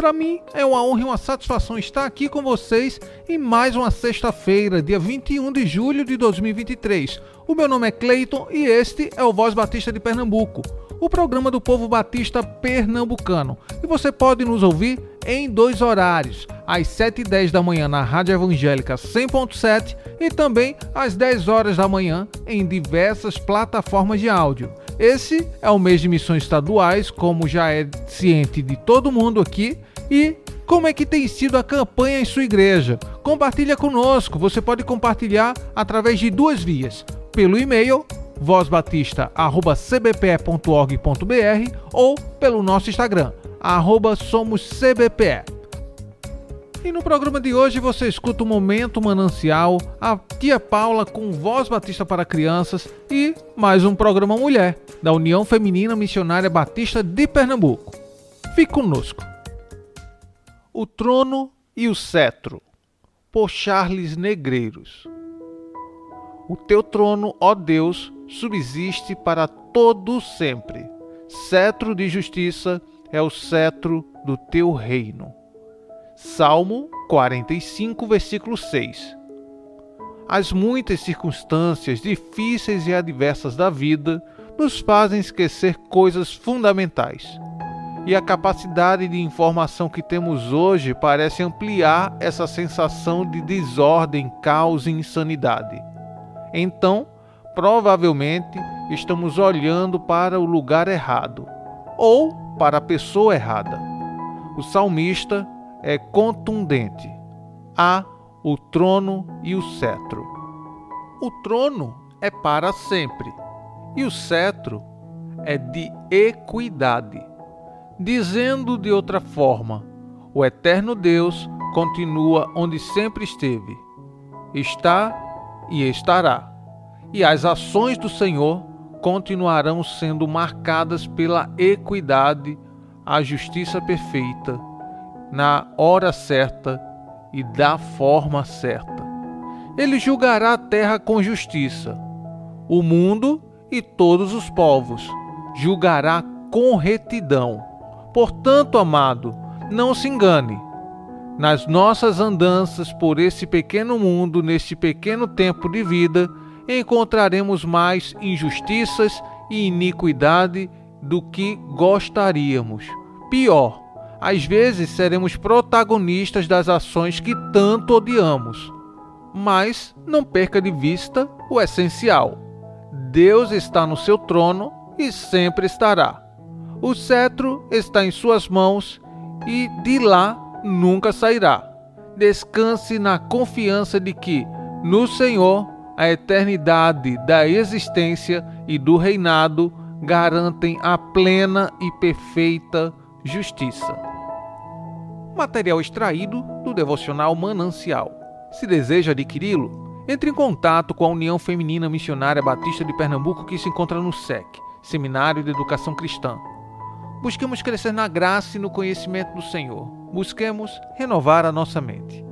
Para mim é uma honra e uma satisfação estar aqui com vocês em mais uma sexta-feira, dia 21 de julho de 2023. O meu nome é Cleiton e este é o Voz Batista de Pernambuco, o programa do povo batista pernambucano. E você pode nos ouvir em dois horários, às 7h10 da manhã na Rádio Evangélica 100.7 e também às 10 horas da manhã em diversas plataformas de áudio. Esse é o mês de missões estaduais, como já é ciente de todo mundo aqui, e como é que tem sido a campanha em sua igreja? Compartilha conosco. Você pode compartilhar através de duas vias: pelo e-mail vozbatista@cbpe.org.br ou pelo nosso Instagram @somoscbpe. E no programa de hoje você escuta o Momento Manancial, a tia Paula com Voz Batista para Crianças e mais um programa Mulher, da União Feminina Missionária Batista de Pernambuco. Fique conosco. O Trono e o Cetro, por Charles Negreiros. O teu trono, ó Deus, subsiste para todo sempre. Cetro de justiça é o cetro do teu reino. Salmo 45, versículo 6. As muitas circunstâncias difíceis e adversas da vida nos fazem esquecer coisas fundamentais e a capacidade de informação que temos hoje parece ampliar essa sensação de desordem, caos e insanidade. Então, provavelmente, estamos olhando para o lugar errado ou para a pessoa errada. O salmista é contundente. Há o trono e o cetro. O trono é para sempre e o cetro é de equidade. Dizendo de outra forma, o eterno Deus continua onde sempre esteve, está e estará, e as ações do Senhor continuarão sendo marcadas pela equidade, a justiça perfeita, na hora certa e da forma certa. Ele julgará a terra com justiça, o mundo e todos os povos, julgará com retidão Portanto, amado, não se engane. Nas nossas andanças por esse pequeno mundo, neste pequeno tempo de vida, encontraremos mais injustiças e iniquidade do que gostaríamos. Pior, às vezes seremos protagonistas das ações que tanto odiamos. Mas não perca de vista o essencial: Deus está no seu trono e sempre estará. O cetro está em suas mãos e de lá nunca sairá. Descanse na confiança de que, no Senhor, a eternidade da existência e do reinado garantem a plena e perfeita justiça. Material extraído do devocional Manancial. Se deseja adquiri-lo, entre em contato com a União Feminina Missionária Batista de Pernambuco que se encontra no SEC, Seminário de Educação Cristã Busquemos crescer na graça e no conhecimento do Senhor. Busquemos renovar a nossa mente.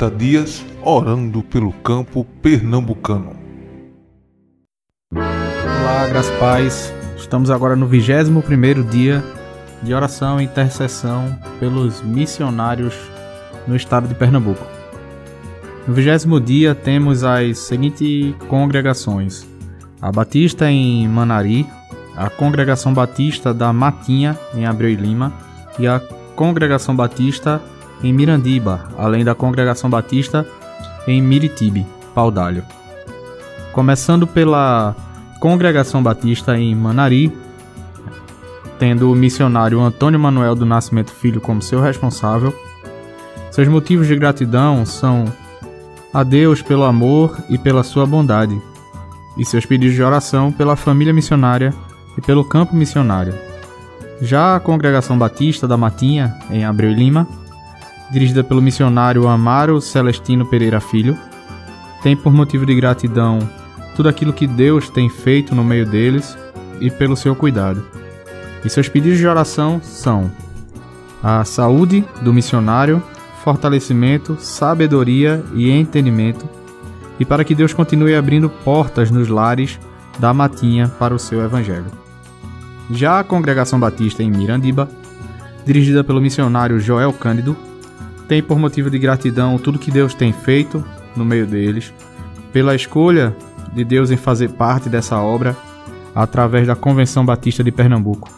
30 dias orando pelo campo pernambucano. Olá, graças paz. Estamos agora no 21º dia de oração e intercessão pelos missionários no estado de Pernambuco. No vigésimo dia temos as seguintes congregações: a Batista em Manari, a Congregação Batista da Matinha em Abreu e Lima e a Congregação Batista em Mirandiba, além da Congregação Batista em Miritibe, Paudalho. Começando pela Congregação Batista em Manari, tendo o missionário Antônio Manuel do Nascimento Filho como seu responsável. Seus motivos de gratidão são a Deus pelo amor e pela sua bondade, e seus pedidos de oração pela família missionária e pelo campo missionário. Já a Congregação Batista da Matinha, em Abreu e Lima, dirigida pelo missionário Amaro Celestino Pereira Filho, tem por motivo de gratidão tudo aquilo que Deus tem feito no meio deles e pelo seu cuidado. E seus pedidos de oração são a saúde do missionário, fortalecimento, sabedoria e entendimento, e para que Deus continue abrindo portas nos lares da Matinha para o seu evangelho. Já a Congregação Batista em Mirandiba, dirigida pelo missionário Joel Cândido, tem por motivo de gratidão tudo que Deus tem feito no meio deles, pela escolha de Deus em fazer parte dessa obra através da Convenção Batista de Pernambuco,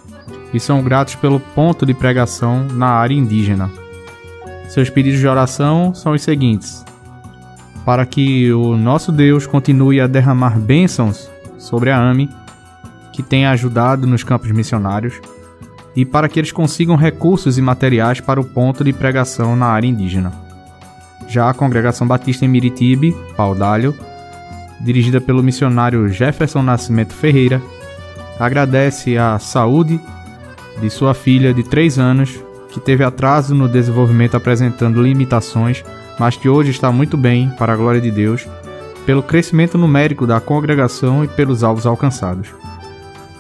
e são gratos pelo ponto de pregação na área indígena. Seus pedidos de oração são os seguintes: para que o nosso Deus continue a derramar bênçãos sobre a AME que tem ajudado nos campos missionários e para que eles consigam recursos e materiais para o ponto de pregação na área indígena. Já a Congregação Batista em Miritibe, Paudalho, dirigida pelo missionário Jefferson Nascimento Ferreira, agradece a saúde de sua filha de 3 anos, que teve atraso no desenvolvimento apresentando limitações, mas que hoje está muito bem, para a glória de Deus, pelo crescimento numérico da congregação e pelos alvos alcançados.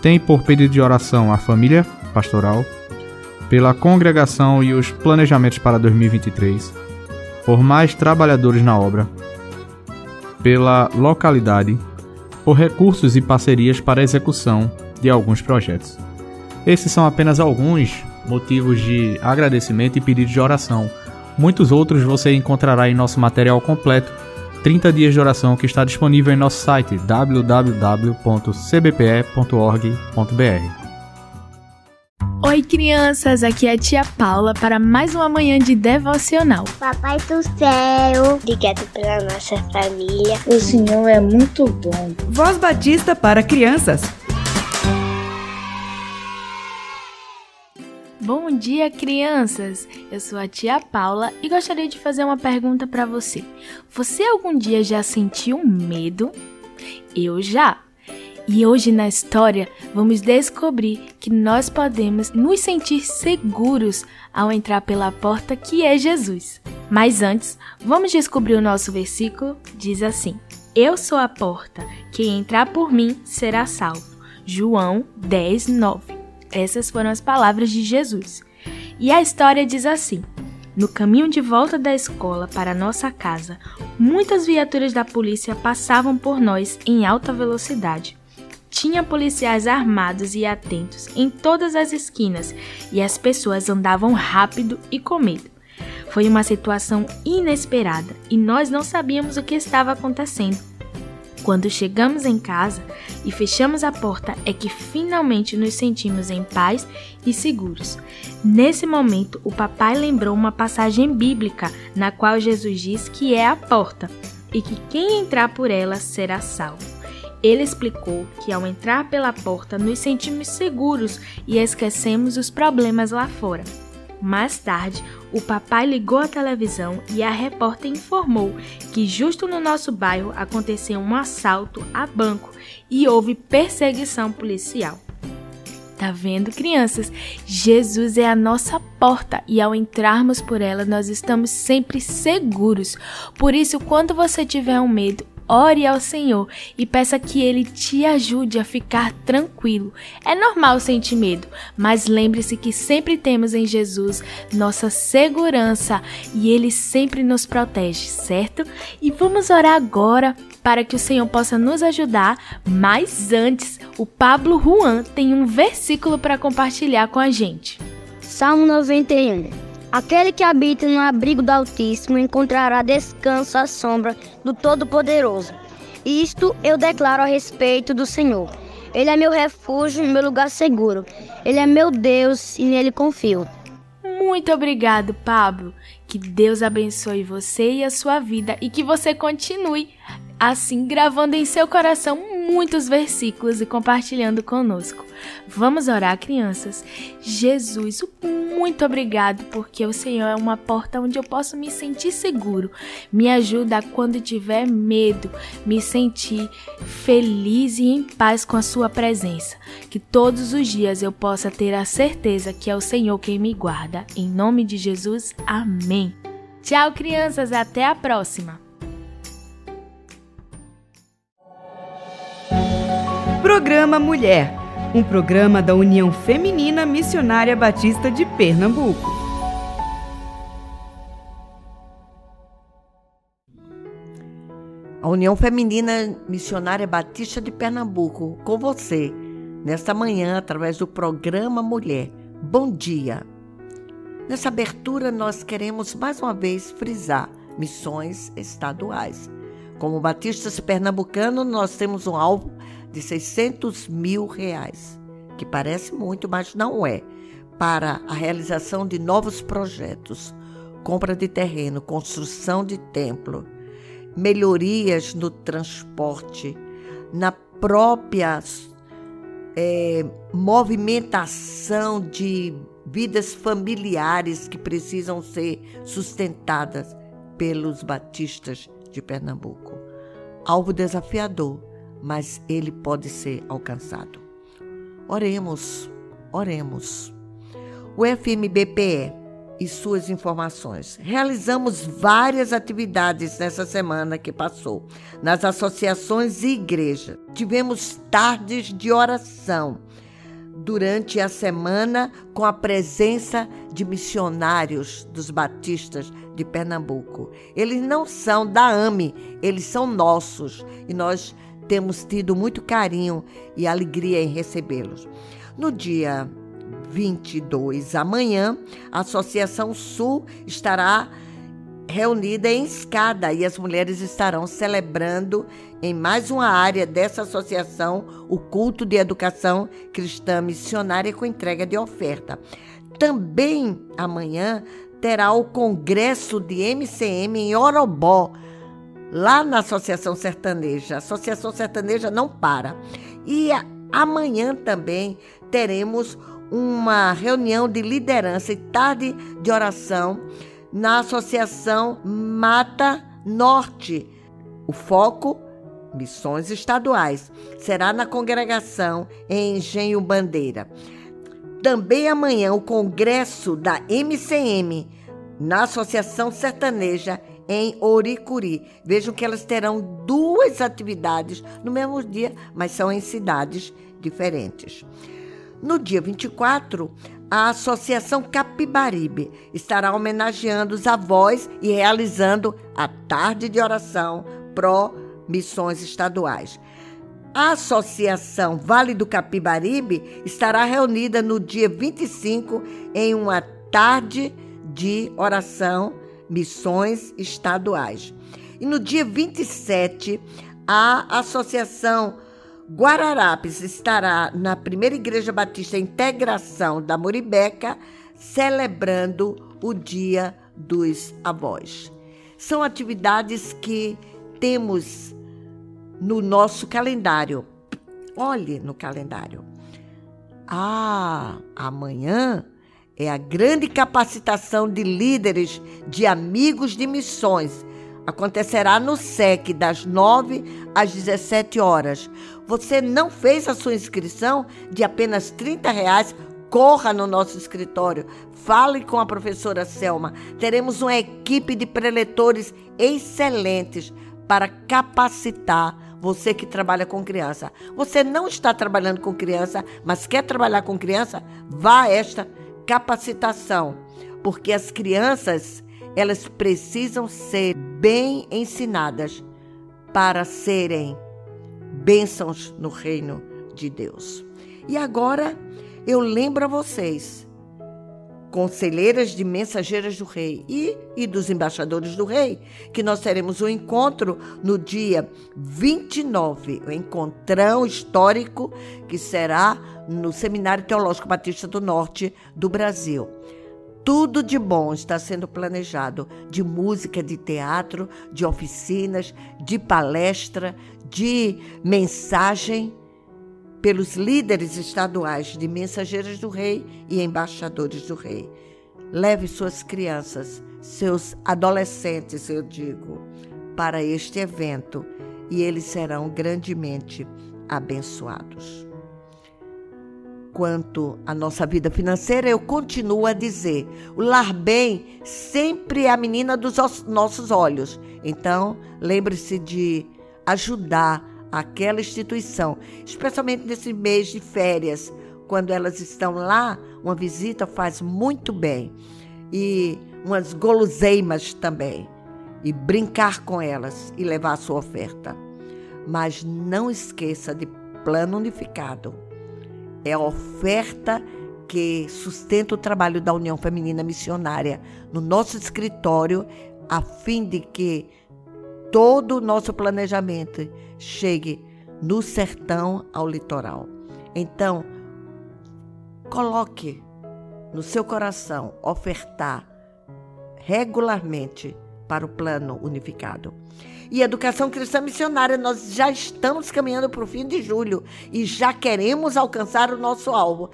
Tem por pedido de oração a família pastoral, pela congregação e os planejamentos para 2023, por mais trabalhadores na obra, pela localidade, por recursos e parcerias para a execução de alguns projetos. Esses são apenas alguns motivos de agradecimento e pedido de oração. Muitos outros você encontrará em nosso material completo 30 dias de oração que está disponível em nosso site www.cbpe.org.br. Oi, crianças! Aqui é a tia Paula para mais uma manhã de devocional. Papai do céu, obrigado pela nossa família. O Senhor é muito bom. Voz Batista para crianças. Bom dia, crianças! Eu sou a tia Paula e gostaria de fazer uma pergunta para você. Você algum dia já sentiu medo? Eu já! E hoje na história vamos descobrir que nós podemos nos sentir seguros ao entrar pela porta que é Jesus. Mas antes, vamos descobrir o nosso versículo? Diz assim: Eu sou a porta, quem entrar por mim será salvo. João 10, 9. Essas foram as palavras de Jesus. E a história diz assim: No caminho de volta da escola para nossa casa, muitas viaturas da polícia passavam por nós em alta velocidade. Tinha policiais armados e atentos em todas as esquinas e as pessoas andavam rápido e com medo. Foi uma situação inesperada e nós não sabíamos o que estava acontecendo. Quando chegamos em casa e fechamos a porta, é que finalmente nos sentimos em paz e seguros. Nesse momento, o papai lembrou uma passagem bíblica na qual Jesus diz que é a porta e que quem entrar por ela será salvo. Ele explicou que ao entrar pela porta nos sentimos seguros e esquecemos os problemas lá fora. Mais tarde, o papai ligou a televisão e a repórter informou que justo no nosso bairro aconteceu um assalto a banco e houve perseguição policial. Tá vendo, crianças? Jesus é a nossa porta e ao entrarmos por ela nós estamos sempre seguros. Por isso, quando você tiver um medo, ore ao Senhor e peça que Ele te ajude a ficar tranquilo. É normal sentir medo, mas lembre-se que sempre temos em Jesus nossa segurança e Ele sempre nos protege, certo? E vamos orar agora para que o Senhor possa nos ajudar, mas antes, o Pablo Juan tem um versículo para compartilhar com a gente. Salmo 91 Aquele que habita no abrigo do Altíssimo encontrará descanso à sombra do Todo-Poderoso. Isto eu declaro a respeito do Senhor. Ele é meu refúgio e meu lugar seguro. Ele é meu Deus e nele confio. Muito obrigado, Pablo. Que Deus abençoe você e a sua vida e que você continue assim gravando em seu coração muitos versículos e compartilhando conosco. Vamos orar, crianças. Jesus, muito obrigado porque o Senhor é uma porta onde eu posso me sentir seguro. Me ajuda quando tiver medo, me sentir feliz e em paz com a sua presença. Que todos os dias eu possa ter a certeza que é o Senhor quem me guarda. Em nome de Jesus, amém. Tchau, crianças, até a próxima. Programa Mulher, um programa da União Feminina Missionária Batista de Pernambuco. A União Feminina Missionária Batista de Pernambuco, com você, nesta manhã, através do programa Mulher. Bom dia! Nessa abertura, nós queremos mais uma vez frisar missões estaduais. Como batistas pernambucanos, nós temos um alvo de 600 mil reais, que parece muito, mas não é, para a realização de novos projetos, compra de terreno, construção de templo, melhorias no transporte, na própria é, movimentação de vidas familiares que precisam ser sustentadas pelos batistas de Pernambuco. Alvo desafiador, mas ele pode ser alcançado. Oremos, oremos. O FMBPE e suas informações. Realizamos várias atividades nessa semana que passou, nas associações e igrejas. Tivemos tardes de oração durante a semana com a presença de missionários dos batistas de Pernambuco. Eles não são da AME, eles são nossos e nós temos tido muito carinho e alegria em recebê-los. No dia 22, amanhã, a Associação Sul estará reunida em escada e as mulheres estarão celebrando em mais uma área dessa associação o culto de educação cristã missionária com entrega de oferta. Também amanhã terá o congresso de MCM em Orobó, lá na Associação Sertaneja. A Associação Sertaneja não para. E amanhã também teremos uma reunião de liderança e tarde de oração na Associação Mata Norte. O foco missões estaduais. Será na congregação em Engenho Bandeira. Também amanhã o congresso da MCM na Associação Sertaneja em Oricuri. Vejam que elas terão duas atividades no mesmo dia, mas são em cidades diferentes. No dia 24, a Associação Capibaribe estará homenageando os avós e realizando a tarde de oração pró missões estaduais. A Associação Vale do Capibaribe estará reunida no dia 25 em uma tarde de oração missões estaduais. E no dia 27, a Associação Guararapes estará na Primeira Igreja Batista Integração da Muribeca, celebrando o Dia dos Avós. São atividades que temos no nosso calendário. Olhe no calendário. Ah, amanhã é a grande capacitação de líderes de amigos de missões. Acontecerá no SEC, das 9 às 17 horas. Você não fez a sua inscrição de apenas 30 reais? Corra no nosso escritório, fale com a professora Selma. Teremos uma equipe de preletores excelentes para capacitar você que trabalha com criança. Você não está trabalhando com criança, mas quer trabalhar com criança? Vá a esta capacitação, porque as crianças, elas precisam ser bem ensinadas para serem bênçãos no reino de Deus. E agora eu lembro a vocês conselheiras de mensageiras do rei e, e dos embaixadores do rei, que nós teremos um encontro no dia 29, o um encontrão histórico que será no Seminário Teológico Batista do Norte do Brasil. Tudo de bom está sendo planejado, de música, de teatro, de oficinas, de palestra, de mensagem pelos líderes estaduais de mensageiros do rei e embaixadores do rei. Leve suas crianças, seus adolescentes, eu digo, para este evento e eles serão grandemente abençoados. Quanto à nossa vida financeira, eu continuo a dizer: o lar bem sempre é a menina dos nossos olhos. Então, lembre-se de ajudar aquela instituição, especialmente nesse mês de férias, quando elas estão lá, uma visita faz muito bem. E umas guloseimas também. E brincar com elas e levar a sua oferta. Mas não esqueça de plano unificado. É a oferta que sustenta o trabalho da União Feminina Missionária no nosso escritório, a fim de que todo o nosso planejamento chegue no sertão ao litoral. Então, coloque no seu coração ofertar regularmente para o plano unificado. E educação cristã missionária, nós já estamos caminhando para o fim de julho e já queremos alcançar o nosso alvo.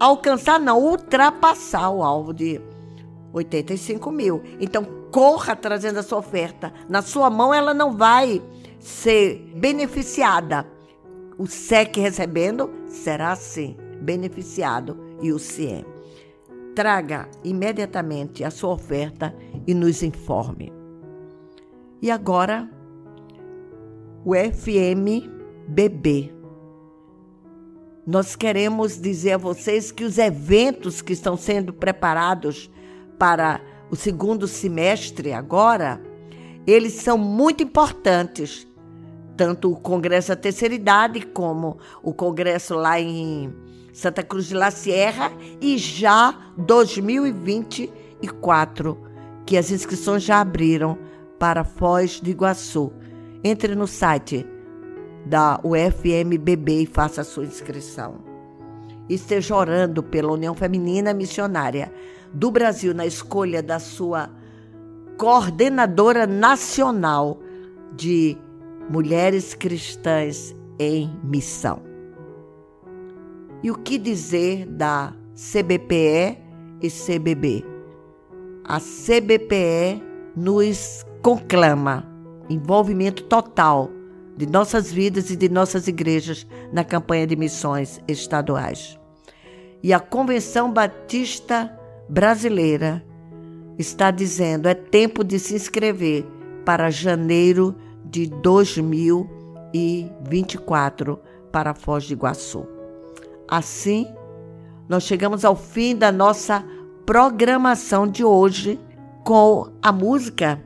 Alcançar, não, ultrapassar o alvo de 85 mil. Então, corra trazendo a sua oferta. Na sua mão, ela não vai ser beneficiada. O SEC recebendo será sim beneficiado e o CIE. Traga imediatamente a sua oferta e nos informe. E agora, o FMBB. Nós queremos dizer a vocês que os eventos que estão sendo preparados para o segundo semestre agora, eles são muito importantes. Tanto o Congresso da Terceira Idade como o Congresso lá em Santa Cruz de la Sierra e já 2024, que as inscrições já abriram para Foz do Iguaçu. Entre no site da UFMBB e faça a sua inscrição. Esteja orando pela União Feminina Missionária do Brasil na escolha da sua coordenadora nacional de mulheres cristãs em missão. E o que dizer da CBPE e CBB? A CBPE nos conclama envolvimento total de nossas vidas e de nossas igrejas na campanha de missões estaduais. E a Convenção Batista Brasileira está dizendo é tempo de se inscrever para janeiro de 2024 para Foz do Iguaçu. Assim, nós chegamos ao fim da nossa programação de hoje com a música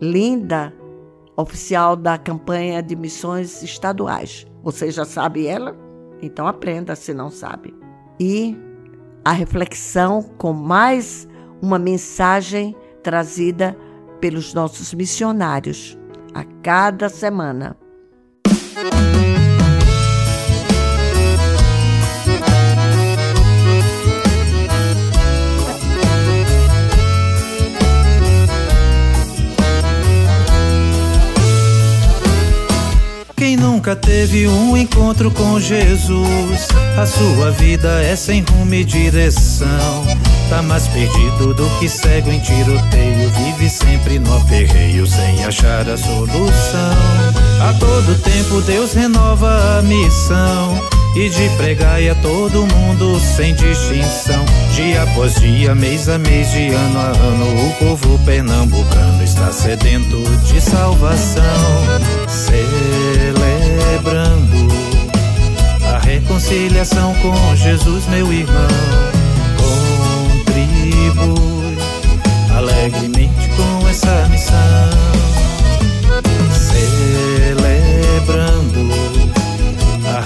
linda oficial da campanha de missões estaduais. Você já sabe ela? Então aprenda se não sabe. E a reflexão com mais uma mensagem trazida pelos nossos missionários a cada semana. Teve um encontro com Jesus, a sua vida é sem rumo e direção. Tá mais perdido do que cego em tiroteio. Vive sempre no aperreio sem achar a solução. A todo tempo Deus renova a missão. e de pregai a todo mundo sem distinção. Dia após dia, mês a mês, de ano a ano, o povo pernambucano está sedento de salvação, celebrando a reconciliação com Jesus, meu irmão. Contribui alegremente com essa missão, celebrando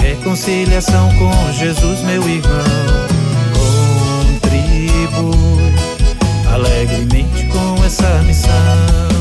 reconciliação com Jesus, meu irmão. Contribui alegremente com essa missão.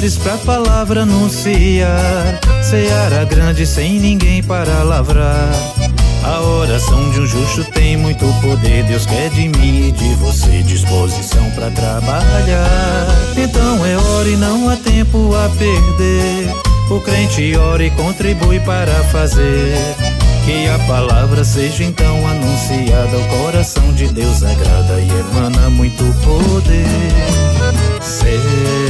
Pra palavra anunciar. Seara grande sem ninguém para lavrar. A oração de um justo tem muito poder. Deus quer de mim e de você disposição para trabalhar. Então é hora e não há tempo a perder. O crente ora e contribui para fazer. Que a palavra seja então anunciada. O coração de Deus agrada e emana muito poder celebrando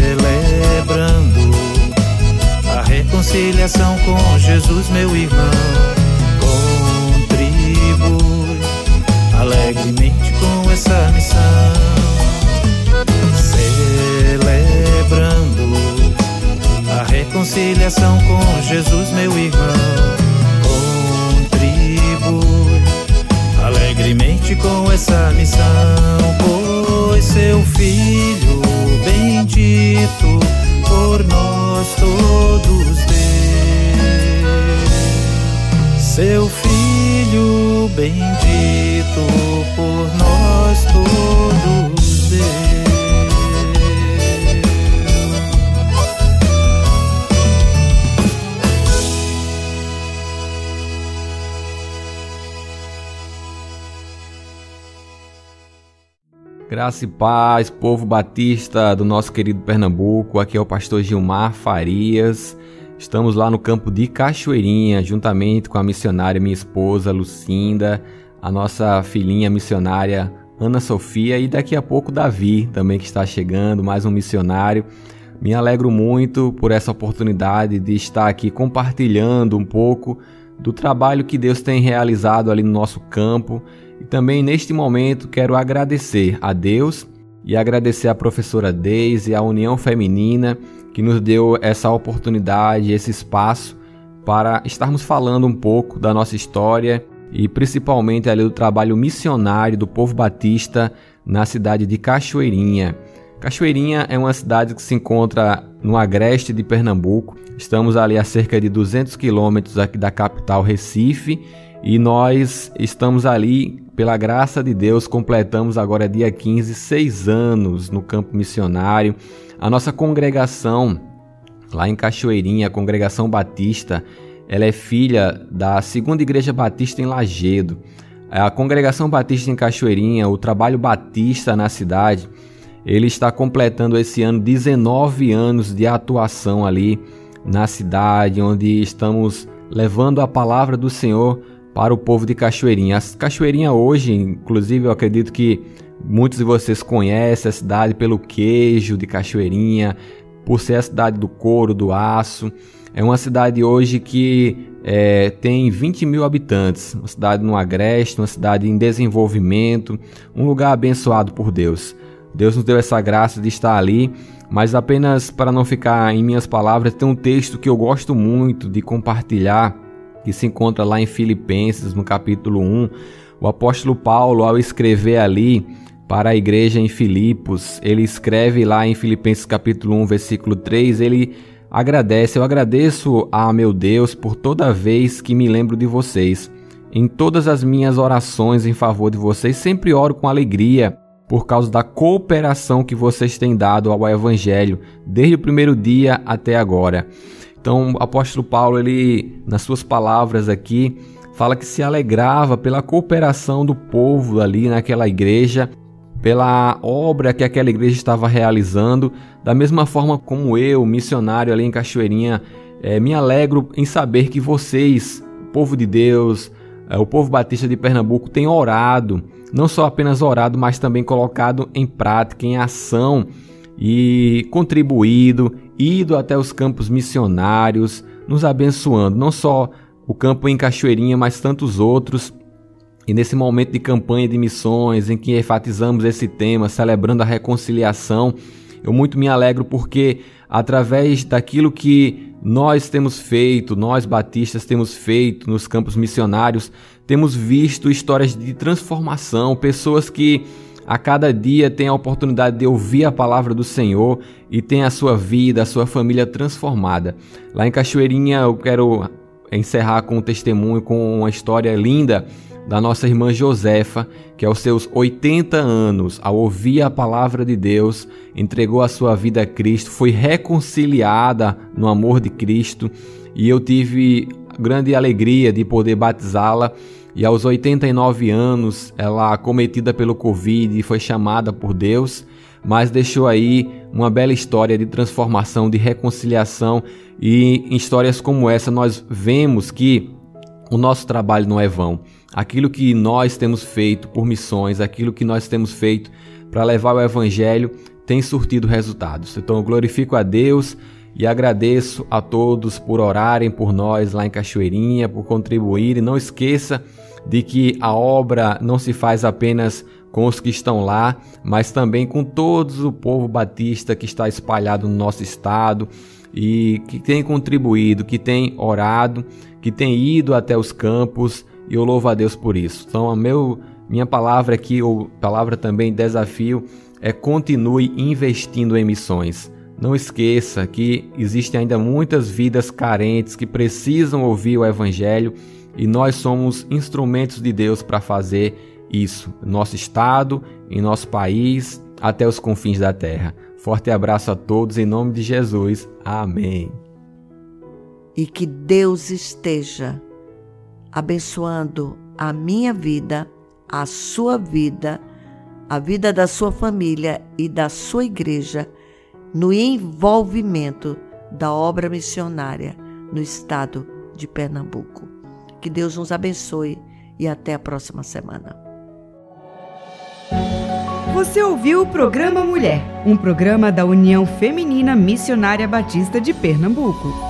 Graça e paz, povo batista do nosso querido Pernambuco. Aqui é o pastor Gilmar Farias. Estamos lá no campo de Cachoeirinha, juntamente com a missionária minha esposa Lucinda, a nossa filhinha missionária Ana Sofia e daqui a pouco Davi, também que está chegando, mais um missionário. Me alegro muito por essa oportunidade de estar aqui compartilhando um pouco do trabalho que Deus tem realizado ali no nosso campo e também neste momento quero agradecer a Deus e agradecer à professora Deise e à União Feminina que nos deu essa oportunidade, esse espaço para estarmos falando um pouco da nossa história e principalmente ali do trabalho missionário do povo batista na cidade de Cachoeirinha. Cachoeirinha é uma cidade que se encontra no agreste de Pernambuco. Estamos ali a cerca de 200 quilômetros aqui da capital Recife e nós estamos ali pela graça de Deus, completamos agora dia 15, seis anos no campo missionário. A nossa congregação, lá em Cachoeirinha, a congregação batista, ela é filha da segunda igreja batista em Lagedo. A congregação batista em Cachoeirinha, o trabalho batista na cidade, ele está completando esse ano 19 anos de atuação ali na cidade, onde estamos levando a palavra do Senhor para o povo de Cachoeirinha. A Cachoeirinha hoje, inclusive, eu acredito que muitos de vocês conhecem a cidade pelo queijo de Cachoeirinha, por ser a cidade do couro, do aço. É uma cidade hoje que é, tem 20 mil habitantes, uma cidade no agreste, uma cidade em desenvolvimento, um lugar abençoado por Deus. Deus nos deu essa graça de estar ali, mas apenas para não ficar em minhas palavras, tem um texto que eu gosto muito de compartilhar que se encontra lá em Filipenses, no capítulo 1. O apóstolo Paulo, ao escrever ali para a igreja em Filipos, ele escreve lá em Filipenses capítulo 1, versículo 3, ele agradece, eu agradeço a meu Deus por toda vez que me lembro de vocês. Em todas as minhas orações em favor de vocês, sempre oro com alegria por causa da cooperação que vocês têm dado ao evangelho desde o primeiro dia até agora. Então, o apóstolo Paulo, ele, nas suas palavras aqui, fala que se alegrava pela cooperação do povo ali naquela igreja, pela obra que aquela igreja estava realizando, da mesma forma como eu, missionário ali em Cachoeirinha, é, me alegro em saber que vocês, povo de Deus, é, o povo batista de Pernambuco tem orado, não só apenas orado, mas também colocado em prática, em ação e contribuído, ido até os campos missionários, nos abençoando, não só o campo em Cachoeirinha, mas tantos outros. E nesse momento de campanha de missões, em que enfatizamos esse tema, celebrando a reconciliação, eu muito me alegro porque através daquilo que nós temos feito, nós batistas temos feito nos campos missionários, temos visto histórias de transformação, pessoas que a cada dia têm a oportunidade de ouvir a palavra do Senhor e têm a sua vida, a sua família transformada. Lá em Cachoeirinha eu quero encerrar com um testemunho, com uma história linda da nossa irmã Josefa, que aos seus 80 anos, ao ouvir a palavra de Deus, entregou a sua vida a Cristo, foi reconciliada no amor de Cristo, e eu tive grande alegria de poder batizá-la. E aos 89 anos, ela acometida pelo Covid, foi chamada por Deus, mas deixou aí uma bela história de transformação, de reconciliação, e em histórias como essa nós vemos que o nosso trabalho não é vão. Aquilo que nós temos feito por missões, aquilo que nós temos feito para levar o Evangelho, tem surtido resultados. Então eu glorifico a Deus e agradeço a todos por orarem por nós lá em Cachoeirinha, por contribuírem. Não esqueça de que a obra não se faz apenas com os que estão lá, mas também com todo o povo batista que está espalhado no nosso estado e que tem contribuído, que tem orado, que tem ido até os campos e eu louvo a Deus por isso. Então, a meu, minha palavra aqui, ou palavra também desafio, é continue investindo em missões. Não esqueça que existem ainda muitas vidas carentes que precisam ouvir o Evangelho e nós somos instrumentos de Deus para fazer isso. Nosso estado, em nosso país, até os confins da terra. Forte abraço a todos em nome de Jesus. Amém. E que Deus esteja abençoando a minha vida, a sua vida, a vida da sua família e da sua igreja no envolvimento da obra missionária no estado de Pernambuco. Que Deus nos abençoe e até a próxima semana. Você ouviu o programa Mulher, um programa da União Feminina Missionária Batista de Pernambuco.